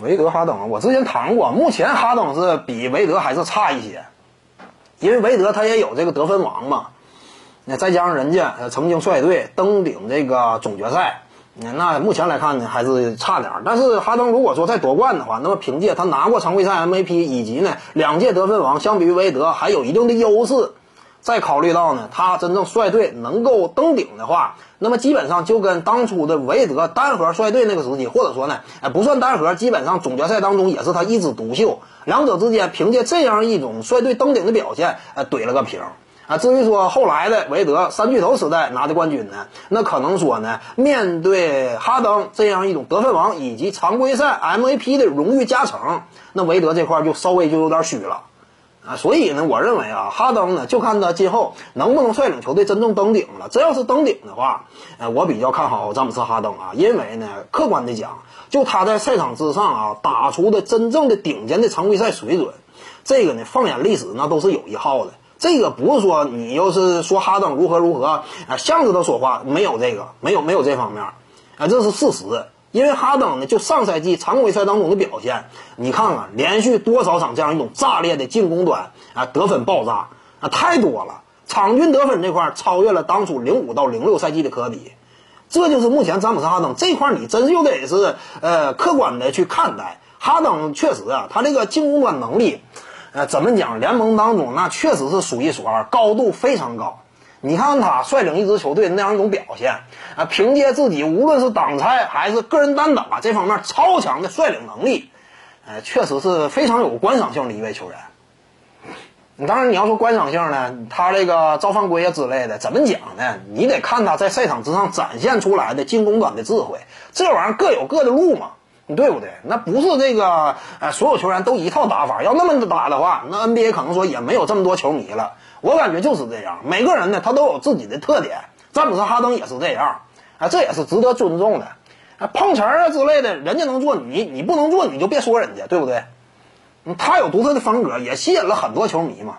韦德、哈登，我之前谈过，目前哈登是比韦德还是差一些，因为韦德他也有这个得分王嘛，那再加上人家曾经率队登顶这个总决赛，那目前来看呢还是差点。但是哈登如果说再夺冠的话，那么凭借他拿过常规赛 MVP 以及呢两届得分王，相比于韦德还有一定的优势。再考虑到呢，他真正率队能够登顶的话，那么基本上就跟当初的韦德单核率队那个时期，或者说呢，哎不算单核，基本上总决赛当中也是他一枝独秀。两者之间凭借这样一种率队登顶的表现，呃怼了个平。啊，至于说后来的韦德三巨头时代拿的冠军呢，那可能说呢，面对哈登这样一种得分王以及常规赛 MVP 的荣誉加成，那韦德这块就稍微就有点虚了。啊，所以呢，我认为啊，哈登呢，就看他今后能不能率领球队真正登顶了。真要是登顶的话，呃，我比较看好詹姆斯·哈登啊，因为呢，客观的讲，就他在赛场之上啊，打出的真正的顶尖的常规赛水准，这个呢，放眼历史那都是有一号的。这个不是说你要是说哈登如何如何啊，向着他说话，没有这个，没有没有这方面，啊，这是事实。因为哈登呢，就上赛季常规赛当中的表现，你看看连续多少场这样一种炸裂的进攻端啊，得分爆炸啊，太多了。场均得分这块超越了当初零五到零六赛季的科比，这就是目前詹姆斯哈登这块你真就得是呃客观的去看待。哈登确实啊，他这个进攻端能力，呃，怎么讲？联盟当中那确实是数一数二，高度非常高。你看他率领一支球队那样一种表现啊，凭借自己无论是挡拆还是个人单打这方面超强的率领能力，呃，确实是非常有观赏性的一位球员。当然你要说观赏性呢，他这个造犯规啊之类的，怎么讲呢？你得看他在赛场之上展现出来的进攻端的智慧，这玩意儿各有各的路嘛，你对不对？那不是这个呃所有球员都一套打法，要那么打的话，那 NBA 可能说也没有这么多球迷了。我感觉就是这样，每个人呢，他都有自己的特点。詹姆斯·哈登也是这样，啊，这也是值得尊重的。啊，碰瓷儿啊之类的，人家能做，你你不能做，你就别说人家，对不对？他有独特的风格，也吸引了很多球迷嘛。